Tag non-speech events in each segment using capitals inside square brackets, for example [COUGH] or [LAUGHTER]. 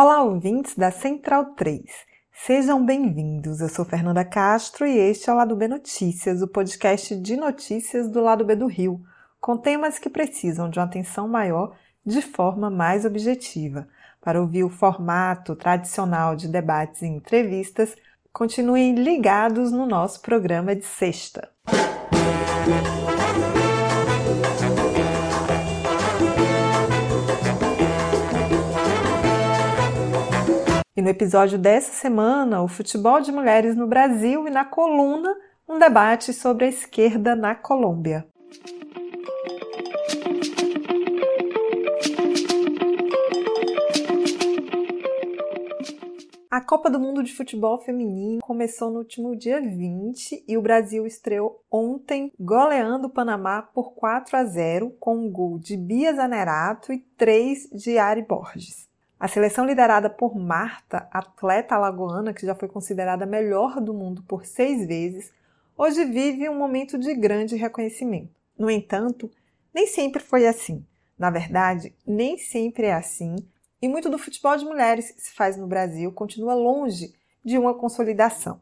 Olá, ouvintes da Central 3. Sejam bem-vindos. Eu sou Fernanda Castro e este é o Lado B Notícias, o podcast de notícias do Lado B do Rio, com temas que precisam de uma atenção maior de forma mais objetiva. Para ouvir o formato tradicional de debates e entrevistas, continuem ligados no nosso programa de sexta. E no episódio dessa semana, o futebol de mulheres no Brasil e na coluna, um debate sobre a esquerda na Colômbia. A Copa do Mundo de Futebol Feminino começou no último dia 20 e o Brasil estreou ontem goleando o Panamá por 4 a 0 com um gol de Bia Zanerato e 3 de Ari Borges. A seleção liderada por Marta, atleta alagoana que já foi considerada a melhor do mundo por seis vezes, hoje vive um momento de grande reconhecimento. No entanto, nem sempre foi assim. Na verdade, nem sempre é assim, e muito do futebol de mulheres que se faz no Brasil continua longe de uma consolidação.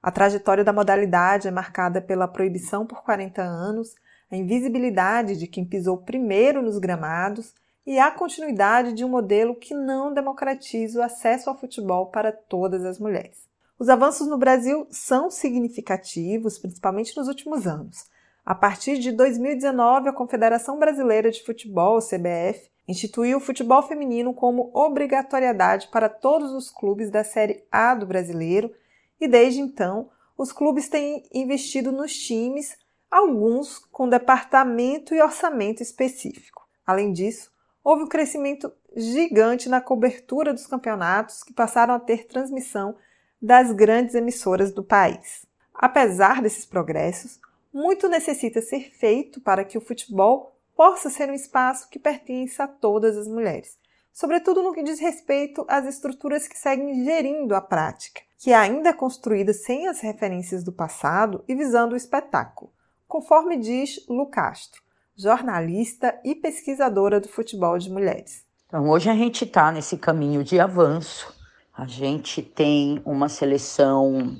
A trajetória da modalidade é marcada pela proibição por 40 anos, a invisibilidade de quem pisou primeiro nos gramados e a continuidade de um modelo que não democratiza o acesso ao futebol para todas as mulheres. Os avanços no Brasil são significativos, principalmente nos últimos anos. A partir de 2019, a Confederação Brasileira de Futebol, CBF, instituiu o futebol feminino como obrigatoriedade para todos os clubes da Série A do brasileiro e desde então os clubes têm investido nos times, alguns com departamento e orçamento específico. Além disso, houve um crescimento gigante na cobertura dos campeonatos que passaram a ter transmissão das grandes emissoras do país. Apesar desses progressos, muito necessita ser feito para que o futebol possa ser um espaço que pertence a todas as mulheres, sobretudo no que diz respeito às estruturas que seguem gerindo a prática, que é ainda construída sem as referências do passado e visando o espetáculo, conforme diz Lu Castro jornalista e pesquisadora do futebol de mulheres. Então, hoje a gente está nesse caminho de avanço. A gente tem uma seleção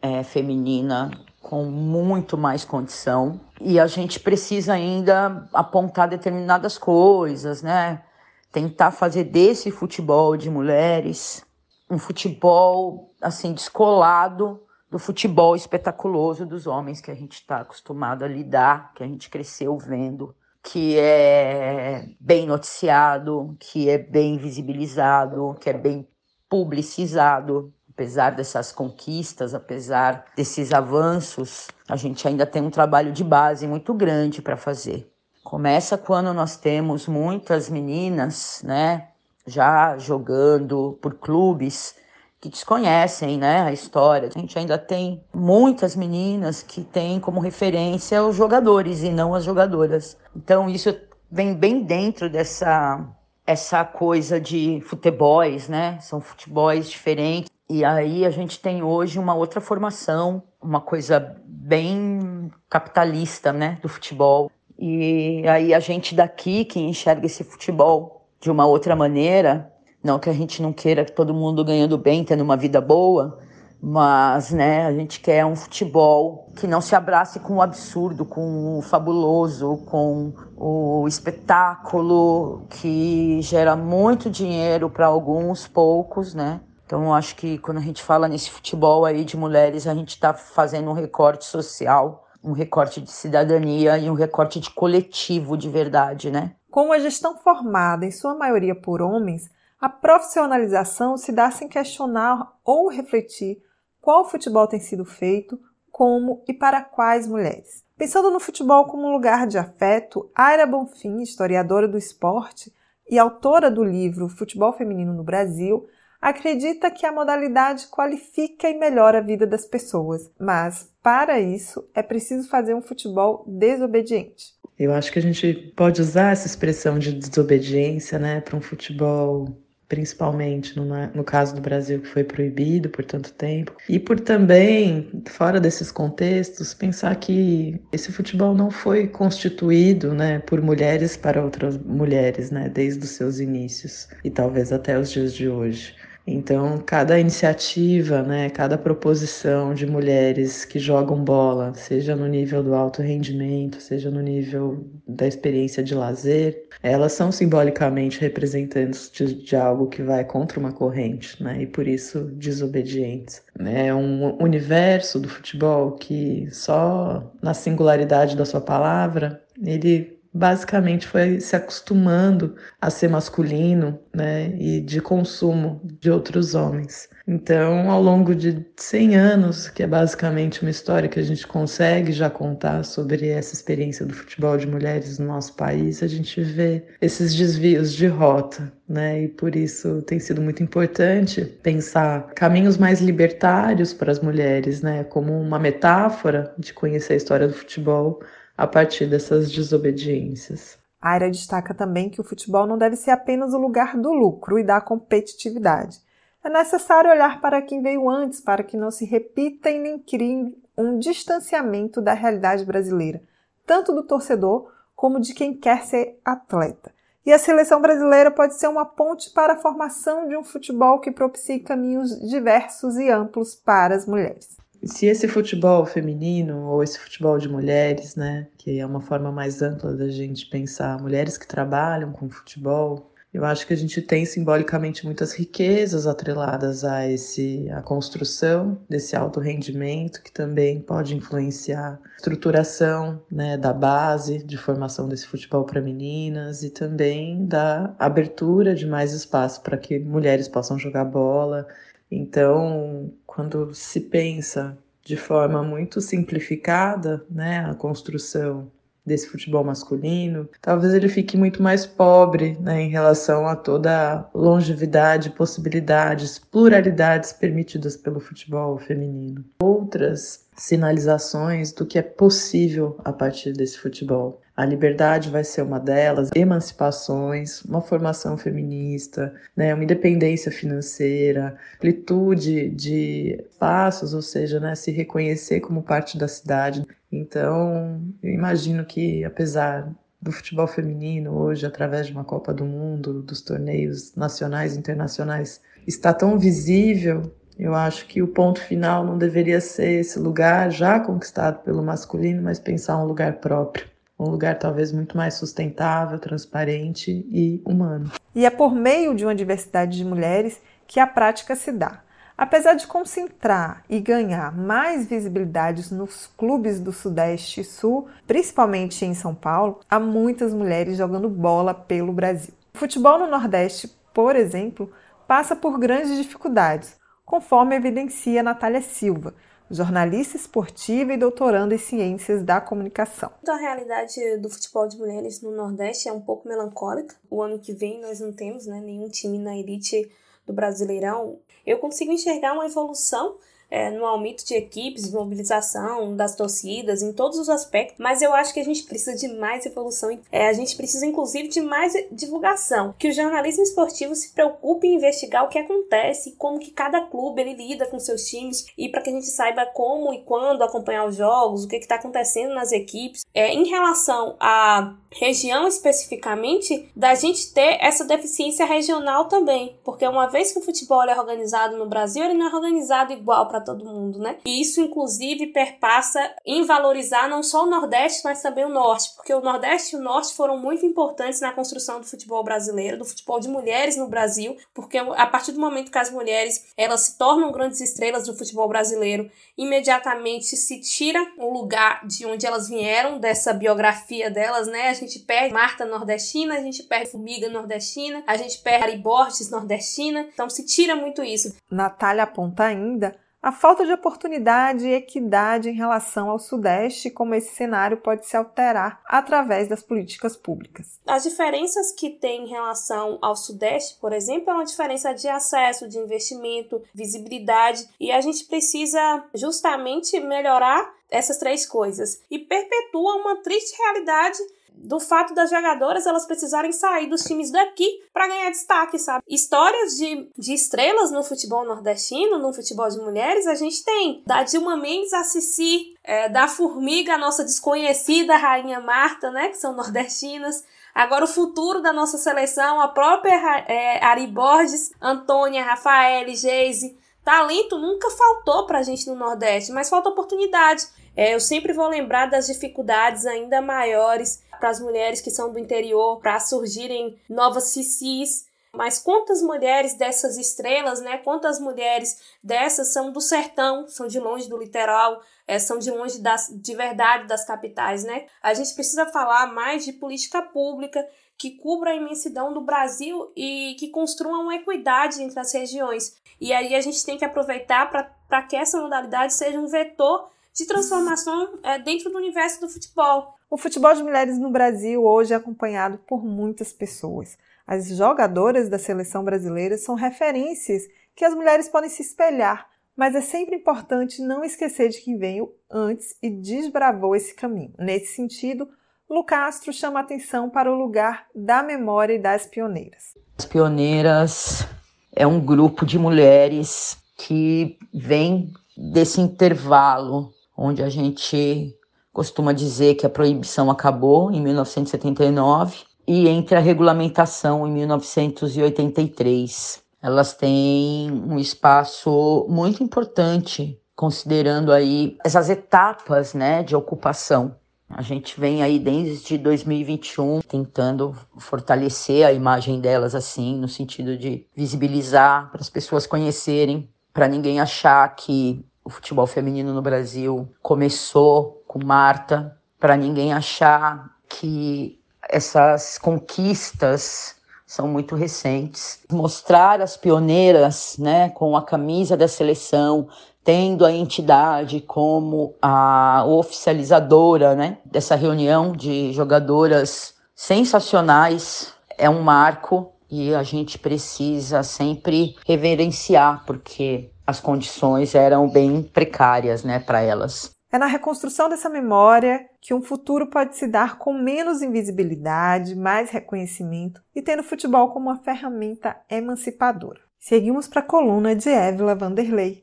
é, feminina com muito mais condição e a gente precisa ainda apontar determinadas coisas, né? Tentar fazer desse futebol de mulheres um futebol assim descolado do futebol espetaculoso dos homens que a gente está acostumado a lidar, que a gente cresceu vendo, que é bem noticiado, que é bem visibilizado, que é bem publicizado. Apesar dessas conquistas, apesar desses avanços, a gente ainda tem um trabalho de base muito grande para fazer. Começa quando nós temos muitas meninas, né, já jogando por clubes que desconhecem né, a história. A gente ainda tem muitas meninas que têm como referência os jogadores e não as jogadoras. Então isso vem bem dentro dessa essa coisa de futebols, né? São futebols diferentes. E aí a gente tem hoje uma outra formação, uma coisa bem capitalista, né, do futebol. E aí a gente daqui que enxerga esse futebol de uma outra maneira, não que a gente não queira que todo mundo ganhando bem, tendo uma vida boa, mas né, a gente quer um futebol que não se abrace com o absurdo, com o fabuloso, com o espetáculo que gera muito dinheiro para alguns poucos, né? Então acho que quando a gente fala nesse futebol aí de mulheres, a gente está fazendo um recorte social, um recorte de cidadania e um recorte de coletivo de verdade, né? Com a gestão formada em sua maioria por homens, a profissionalização se dá sem questionar ou refletir qual futebol tem sido feito, como e para quais mulheres. Pensando no futebol como um lugar de afeto, Aira Bonfim, historiadora do esporte e autora do livro Futebol Feminino no Brasil, acredita que a modalidade qualifica e melhora a vida das pessoas, mas para isso é preciso fazer um futebol desobediente. Eu acho que a gente pode usar essa expressão de desobediência, né, para um futebol principalmente no, no, caso do Brasil, que foi proibido por tanto tempo, e por também, fora desses contextos, pensar que esse futebol não foi constituído né, por mulheres para outras mulheres, né, desde os seus inícios e talvez até os dias de hoje. Então, cada iniciativa, né, cada proposição de mulheres que jogam bola, seja no nível do alto rendimento, seja no nível da experiência de lazer, elas são simbolicamente representantes de, de algo que vai contra uma corrente, né, e por isso desobedientes. É um universo do futebol que só na singularidade da sua palavra ele basicamente foi se acostumando a ser masculino, né, e de consumo de outros homens. Então, ao longo de 100 anos, que é basicamente uma história que a gente consegue já contar sobre essa experiência do futebol de mulheres no nosso país, a gente vê esses desvios de rota, né? E por isso tem sido muito importante pensar caminhos mais libertários para as mulheres, né, como uma metáfora de conhecer a história do futebol a partir dessas desobediências. A área destaca também que o futebol não deve ser apenas o lugar do lucro e da competitividade. É necessário olhar para quem veio antes para que não se repita e nem crie um distanciamento da realidade brasileira, tanto do torcedor como de quem quer ser atleta. E a seleção brasileira pode ser uma ponte para a formação de um futebol que propicie caminhos diversos e amplos para as mulheres se esse futebol feminino ou esse futebol de mulheres, né, que é uma forma mais ampla da gente pensar mulheres que trabalham com futebol, eu acho que a gente tem simbolicamente muitas riquezas atreladas a esse a construção desse alto rendimento que também pode influenciar a estruturação, né, da base de formação desse futebol para meninas e também da abertura de mais espaço para que mulheres possam jogar bola então, quando se pensa de forma muito simplificada, né, a construção desse futebol masculino, talvez ele fique muito mais pobre né, em relação a toda a longevidade, possibilidades, pluralidades permitidas pelo futebol feminino. Outras sinalizações do que é possível a partir desse futebol. A liberdade vai ser uma delas, emancipações, uma formação feminista, né, uma independência financeira, amplitude de passos, ou seja, né, se reconhecer como parte da cidade. Então, eu imagino que, apesar do futebol feminino hoje, através de uma Copa do Mundo, dos torneios nacionais e internacionais, está tão visível eu acho que o ponto final não deveria ser esse lugar já conquistado pelo masculino, mas pensar um lugar próprio. Um lugar talvez muito mais sustentável, transparente e humano. E é por meio de uma diversidade de mulheres que a prática se dá. Apesar de concentrar e ganhar mais visibilidade nos clubes do Sudeste e Sul, principalmente em São Paulo, há muitas mulheres jogando bola pelo Brasil. O futebol no Nordeste, por exemplo, passa por grandes dificuldades, conforme evidencia Natália Silva, jornalista esportiva e doutoranda em ciências da comunicação. A realidade do futebol de mulheres no Nordeste é um pouco melancólica. O ano que vem nós não temos né, nenhum time na elite do Brasileirão. Eu consigo enxergar uma evolução é, no aumento de equipes, de mobilização das torcidas, em todos os aspectos, mas eu acho que a gente precisa de mais evolução, é, a gente precisa inclusive de mais divulgação, que o jornalismo esportivo se preocupe em investigar o que acontece, como que cada clube ele lida com seus times e para que a gente saiba como e quando acompanhar os jogos, o que está acontecendo nas equipes. É, em relação à região especificamente, da gente ter essa deficiência regional também, porque uma vez que o futebol é organizado no Brasil, ele não é organizado igual para para todo mundo, né? E isso, inclusive, perpassa em valorizar não só o Nordeste, mas também o Norte, porque o Nordeste e o Norte foram muito importantes na construção do futebol brasileiro, do futebol de mulheres no Brasil, porque a partir do momento que as mulheres elas se tornam grandes estrelas do futebol brasileiro, imediatamente se tira o lugar de onde elas vieram, dessa biografia delas, né? A gente perde Marta nordestina, a gente perde Formiga nordestina, a gente perde Ari Borges nordestina, então se tira muito isso. Natália aponta ainda a falta de oportunidade e equidade em relação ao Sudeste, como esse cenário pode se alterar através das políticas públicas. As diferenças que tem em relação ao Sudeste, por exemplo, é uma diferença de acesso, de investimento, visibilidade, e a gente precisa justamente melhorar essas três coisas e perpetua uma triste realidade do fato das jogadoras elas precisarem sair dos times daqui para ganhar destaque, sabe? Histórias de, de estrelas no futebol nordestino, no futebol de mulheres, a gente tem. Da Dilma Mendes a Cici, é, da Formiga, a nossa desconhecida Rainha Marta, né? Que são nordestinas. Agora o futuro da nossa seleção, a própria é, Ari Borges, Antônia, Rafael, Geise. Talento nunca faltou pra gente no Nordeste, mas falta oportunidade. É, eu sempre vou lembrar das dificuldades ainda maiores para as mulheres que são do interior, para surgirem novas CCs. Mas quantas mulheres dessas estrelas, né? Quantas mulheres dessas são do sertão, são de longe do litoral, é, são de longe das, de verdade das capitais, né? A gente precisa falar mais de política pública que cubra a imensidão do Brasil e que construa uma equidade entre as regiões. E aí a gente tem que aproveitar para que essa modalidade seja um vetor de transformação é, dentro do universo do futebol. O futebol de mulheres no Brasil hoje é acompanhado por muitas pessoas. As jogadoras da seleção brasileira são referências que as mulheres podem se espelhar, mas é sempre importante não esquecer de quem veio antes e desbravou esse caminho. Nesse sentido, Lu Castro chama atenção para o lugar da memória e das pioneiras. As pioneiras é um grupo de mulheres que vem desse intervalo onde a gente costuma dizer que a proibição acabou em 1979 e entre a regulamentação em 1983. Elas têm um espaço muito importante considerando aí essas etapas, né, de ocupação. A gente vem aí desde 2021 tentando fortalecer a imagem delas assim, no sentido de visibilizar para as pessoas conhecerem, para ninguém achar que o futebol feminino no Brasil começou com Marta, para ninguém achar que essas conquistas são muito recentes. Mostrar as pioneiras, né, com a camisa da seleção, tendo a entidade como a oficializadora, né, dessa reunião de jogadoras sensacionais, é um marco e a gente precisa sempre reverenciar, porque as condições eram bem precárias, né, para elas. É na reconstrução dessa memória que um futuro pode se dar com menos invisibilidade, mais reconhecimento e tendo o futebol como uma ferramenta emancipadora. Seguimos para a coluna de Évila Vanderlei.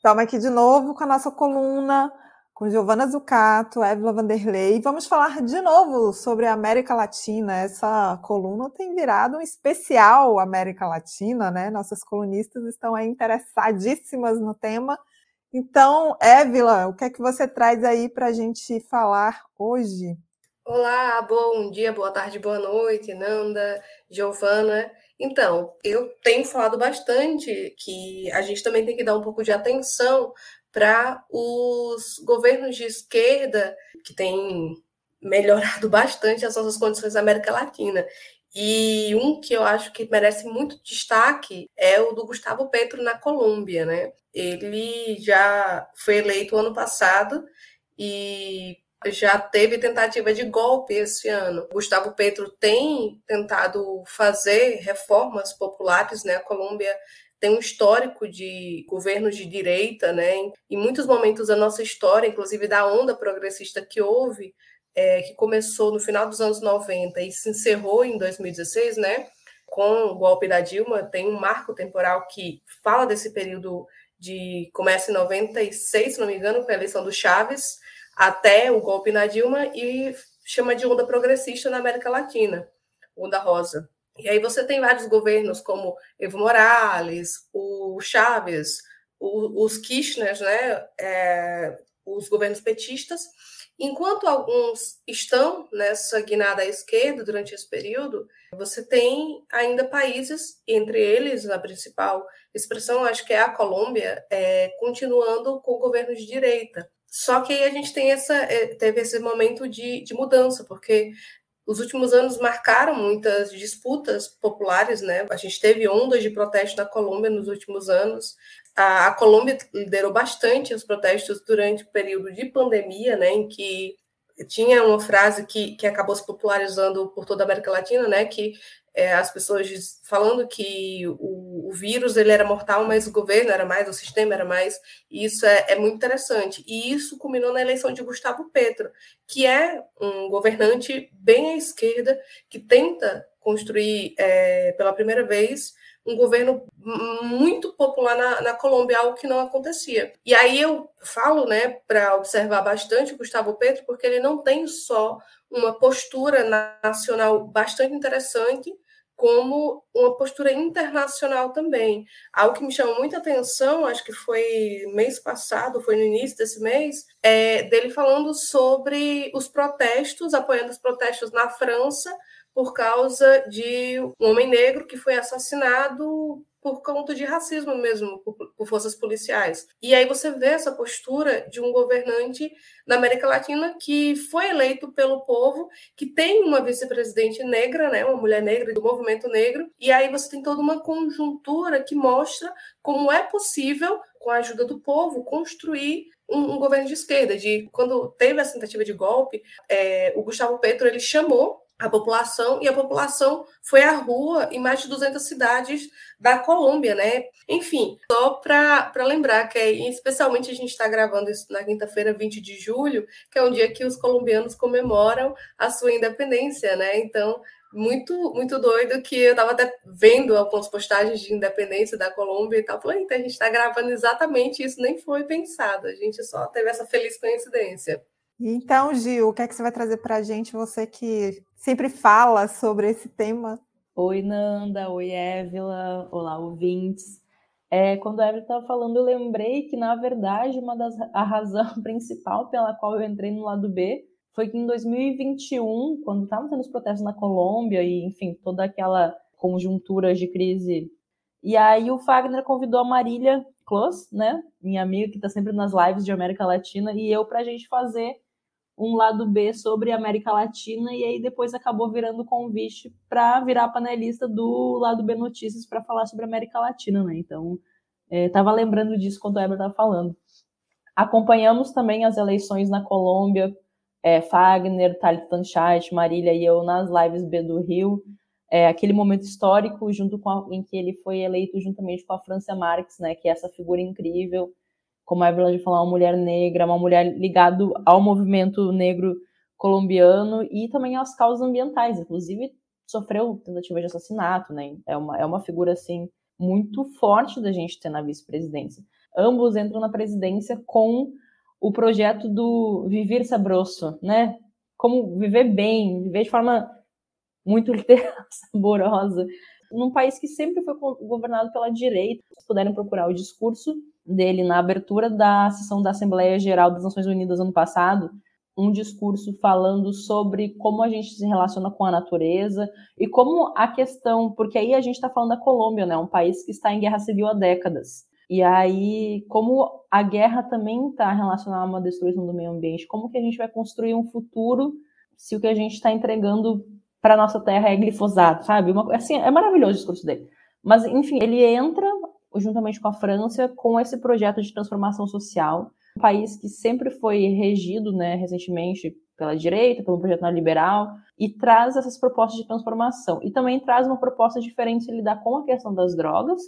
Estamos aqui de novo com a nossa coluna, com Giovana Zucato, Évila Vanderlei. Vamos falar de novo sobre a América Latina. Essa coluna tem virado um especial América Latina, né? Nossas colunistas estão aí interessadíssimas no tema. Então, Évila, o que é que você traz aí para a gente falar hoje? Olá, bom dia, boa tarde, boa noite, Nanda, Giovana. Então, eu tenho falado bastante que a gente também tem que dar um pouco de atenção para os governos de esquerda que têm melhorado [LAUGHS] bastante as nossas condições na América Latina. E um que eu acho que merece muito destaque é o do Gustavo Petro na Colômbia, né? Ele já foi eleito ano passado e já teve tentativa de golpe esse ano. Gustavo Petro tem tentado fazer reformas populares, né? A Colômbia tem um histórico de governos de direita, né? Em muitos momentos da nossa história, inclusive da onda progressista que houve, é, que começou no final dos anos 90 e se encerrou em 2016, né? Com o golpe da Dilma, tem um marco temporal que fala desse período de começa em 96, se não me engano, com a eleição do Chaves, até o golpe na Dilma e chama de onda progressista na América Latina, onda rosa. E aí você tem vários governos como Evo Morales, o Chávez, o, os Kirchner, né, é, os governos petistas, enquanto alguns estão nessa guinada à esquerda durante esse período, você tem ainda países, entre eles a principal expressão, acho que é a Colômbia, é, continuando com governos de direita Só que aí a gente tem essa, é, teve esse momento de, de mudança, porque os últimos anos marcaram muitas disputas populares, né? A gente teve ondas de protesto na Colômbia nos últimos anos. A, a Colômbia liderou bastante os protestos durante o período de pandemia, né? Em que tinha uma frase que, que acabou se popularizando por toda a América Latina, né? Que é, as pessoas falando que o, o, vírus ele era mortal, mas o governo era mais, o sistema era mais. Isso é, é, muito interessante. E isso culminou na eleição de Gustavo Petro, que é um governante bem à esquerda, que tenta construir é, pela primeira vez um governo muito popular na, na Colômbia, algo que não acontecia. E aí eu falo, né, para observar bastante o Gustavo Petro, porque ele não tem só uma postura nacional bastante interessante, como uma postura internacional também. Algo que me chamou muita atenção, acho que foi mês passado, foi no início desse mês, é dele falando sobre os protestos, apoiando os protestos na França por causa de um homem negro que foi assassinado por conta de racismo mesmo, por, por, forças policiais. E aí você vê essa postura de um governante na América Latina que foi eleito pelo povo, que tem uma vice-presidente negra, né, uma mulher negra do movimento negro, e aí você tem toda uma conjuntura que mostra como é possível, com a ajuda do povo, construir um, um governo de esquerda. De quando teve essa tentativa de golpe, é, o Gustavo Petro ele chamou a população, e a população foi à rua em mais de 200 cidades da Colômbia, né? Enfim, só para lembrar que, é, especialmente, a gente está gravando isso na quinta-feira, 20 de julho, que é um dia que os colombianos comemoram a sua independência, né? Então, muito muito doido que eu estava até vendo algumas postagens de independência da Colômbia e tal. Falei, então a gente está gravando exatamente isso, nem foi pensado, a gente só teve essa feliz coincidência. Então, Gil, o que é que você vai trazer para a gente, você que sempre fala sobre esse tema? Oi, Nanda. Oi, Évila. Olá, ouvintes. É, quando a Évila estava falando, eu lembrei que, na verdade, uma das a razão [LAUGHS] principal pela qual eu entrei no lado B foi que em 2021, quando estavam tendo os protestos na Colômbia e, enfim, toda aquela conjuntura de crise, e aí o Fagner convidou a Marília Close, né, minha amiga que está sempre nas lives de América Latina, e eu para a gente fazer um lado B sobre América Latina e aí depois acabou virando convite para virar panelista do lado B Notícias para falar sobre América Latina, né? Então, estava é, lembrando disso quando o Eber estava falando. Acompanhamos também as eleições na Colômbia, é, Fagner, Thalita Tanchat, Marília e eu nas lives B do Rio. É, aquele momento histórico junto com a, em que ele foi eleito juntamente com a Francia Marques, né, que é essa figura incrível como a Evelyn falou, uma mulher negra, uma mulher ligada ao movimento negro colombiano e também às causas ambientais, inclusive sofreu tentativa de assassinato, né? É uma, é uma figura assim muito forte da gente ter na vice-presidência. Ambos entram na presidência com o projeto do viver sabroso, né? Como viver bem, viver de forma muito [LAUGHS] literal, saborosa, num país que sempre foi governado pela direita. Se puderem procurar o discurso dele na abertura da sessão da Assembleia Geral das Nações Unidas ano passado, um discurso falando sobre como a gente se relaciona com a natureza e como a questão, porque aí a gente está falando da Colômbia, né, um país que está em guerra civil há décadas. E aí, como a guerra também está relacionada a uma destruição do meio ambiente, como que a gente vai construir um futuro se o que a gente está entregando para nossa terra é glifosato, sabe? Uma, assim, é maravilhoso o discurso dele. Mas, enfim, ele entra juntamente com a França, com esse projeto de transformação social. Um país que sempre foi regido, né, recentemente, pela direita, pelo projeto neoliberal, e traz essas propostas de transformação. E também traz uma proposta diferente de lidar com a questão das drogas,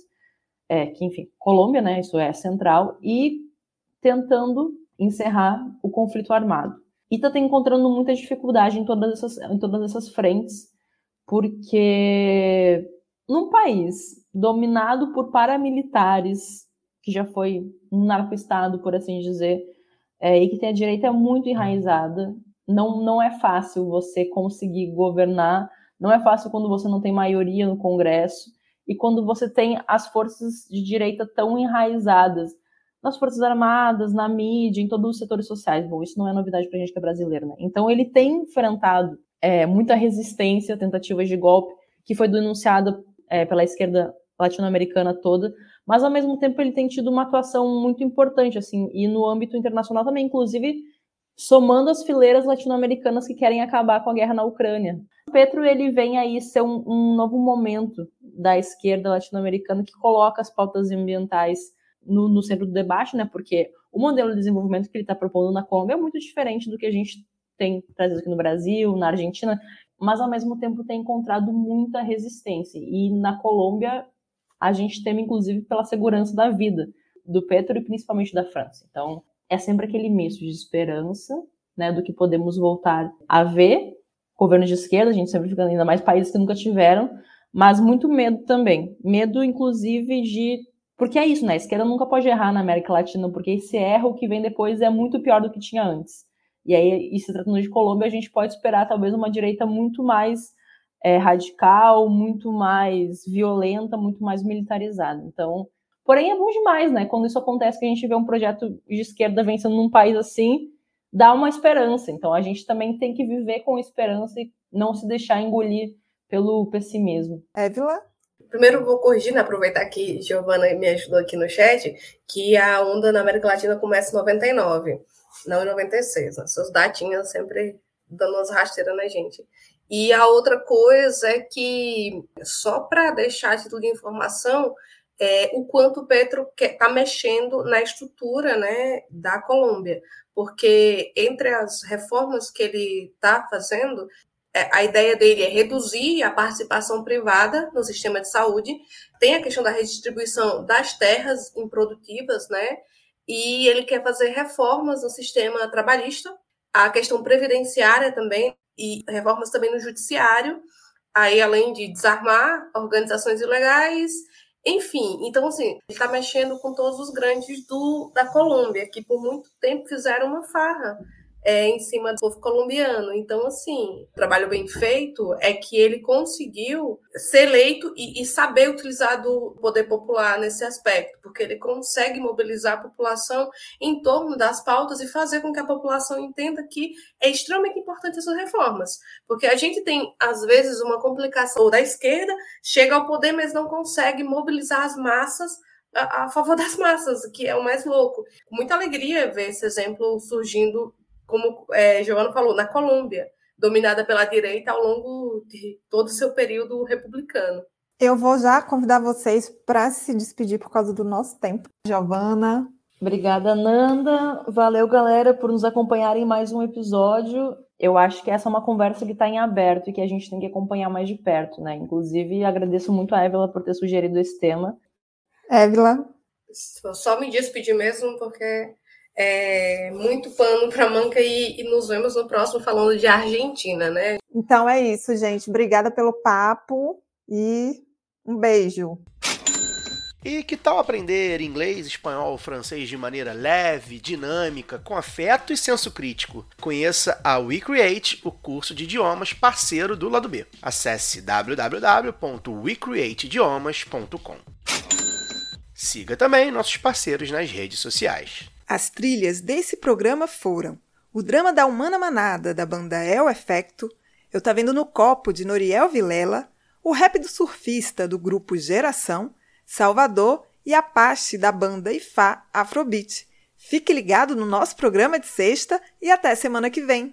é, que, enfim, Colômbia, né, isso é central, e tentando encerrar o conflito armado. E está encontrando muita dificuldade em todas essas, em todas essas frentes, porque num país dominado por paramilitares, que já foi um narco-estado, por assim dizer, é, e que tem a direita muito enraizada. Não, não é fácil você conseguir governar, não é fácil quando você não tem maioria no Congresso e quando você tem as forças de direita tão enraizadas nas Forças Armadas, na mídia, em todos os setores sociais. Bom, isso não é novidade para a gente que é brasileiro, né? Então ele tem enfrentado é, muita resistência, tentativas de golpe, que foi denunciada é, pela esquerda latino-americana toda, mas ao mesmo tempo ele tem tido uma atuação muito importante, assim, e no âmbito internacional também, inclusive somando as fileiras latino-americanas que querem acabar com a guerra na Ucrânia. O Petro ele vem aí ser um, um novo momento da esquerda latino-americana que coloca as pautas ambientais no, no, centro do debate, né? Porque o modelo de desenvolvimento que ele está propondo na Colômbia é muito diferente do que a gente tem trazido aqui no Brasil, na Argentina, mas ao mesmo tempo tem encontrado muita resistência. E na Colômbia a gente teme inclusive pela segurança da vida do Petro e principalmente da França. Então é sempre aquele misto de esperança, né, do que podemos voltar a ver, governo de esquerda, a gente sempre fica ainda mais países que nunca tiveram, mas muito medo também. Medo, inclusive, de. Porque é isso, né? A esquerda nunca pode errar na América Latina, porque se erra, o que vem depois é muito pior do que tinha antes. E aí, e se tratando de Colômbia, a gente pode esperar talvez uma direita muito mais é, radical, muito mais violenta, muito mais militarizada. Então, Porém, é bom demais, né? Quando isso acontece, que a gente vê um projeto de esquerda vencendo num país assim, dá uma esperança. Então, a gente também tem que viver com esperança e não se deixar engolir pelo pessimismo. Évila? Primeiro, vou corrigir, né, aproveitar que Giovana me ajudou aqui no chat, que a onda na América Latina começa em 99, não em 96. Né? Seus datinhas sempre dando umas rasteiras na gente. E a outra coisa é que, só para deixar de tudo de informação, é, o quanto o Petro está mexendo na estrutura né, da Colômbia, porque entre as reformas que ele está fazendo, é, a ideia dele é reduzir a participação privada no sistema de saúde, tem a questão da redistribuição das terras improdutivas, né? E ele quer fazer reformas no sistema trabalhista, a questão previdenciária também, e reformas também no judiciário, aí além de desarmar organizações ilegais, enfim, então assim, ele está mexendo com todos os grandes do, da Colômbia, que por muito tempo fizeram uma farra é, em cima do povo colombiano. Então, assim, trabalho bem feito é que ele conseguiu ser eleito e, e, saber utilizar do poder popular nesse aspecto, porque ele consegue mobilizar a população em torno das pautas e fazer com que a população entenda que é extremamente importante essas reformas. Porque a gente tem, às vezes, uma complicação da esquerda, chega ao poder, mas não consegue mobilizar as massas a, favor das massas, que é o mais louco. Muita alegria ver esse exemplo surgindo como é, Giovanna falou, na Colômbia, dominada pela direita ao longo de todo o seu período republicano. Eu vou já convidar vocês para se despedir por causa do nosso tempo. Giovana. Obrigada, Nanda. Valeu, galera, por nos acompanharem em mais um episódio. Eu acho que essa é uma conversa que está em aberto e que a gente tem que acompanhar mais de perto, né? Inclusive, agradeço muito a Évila por ter sugerido esse tema. Évila. Só me despedir mesmo, porque é, muito pano para manca e, e, nos vemos no próximo falando de Argentina, né? Então é isso, gente. Obrigada pelo papo e um beijo. E que tal aprender inglês, espanhol, francês de maneira leve, dinâmica, com afeto e senso crítico? Conheça a WeCreate, o curso de idiomas parceiro do lado B. Acesse www.wecreateidiomas.com. Siga também nossos parceiros nas redes sociais. As trilhas desse programa foram o drama da Humana Manada, da banda El Efecto, Eu Tá Vendo no Copo, de Noriel Vilela, o rap do surfista, do grupo Geração, Salvador e Apache, da banda Ifá Afrobeat. Fique ligado no nosso programa de sexta e até semana que vem.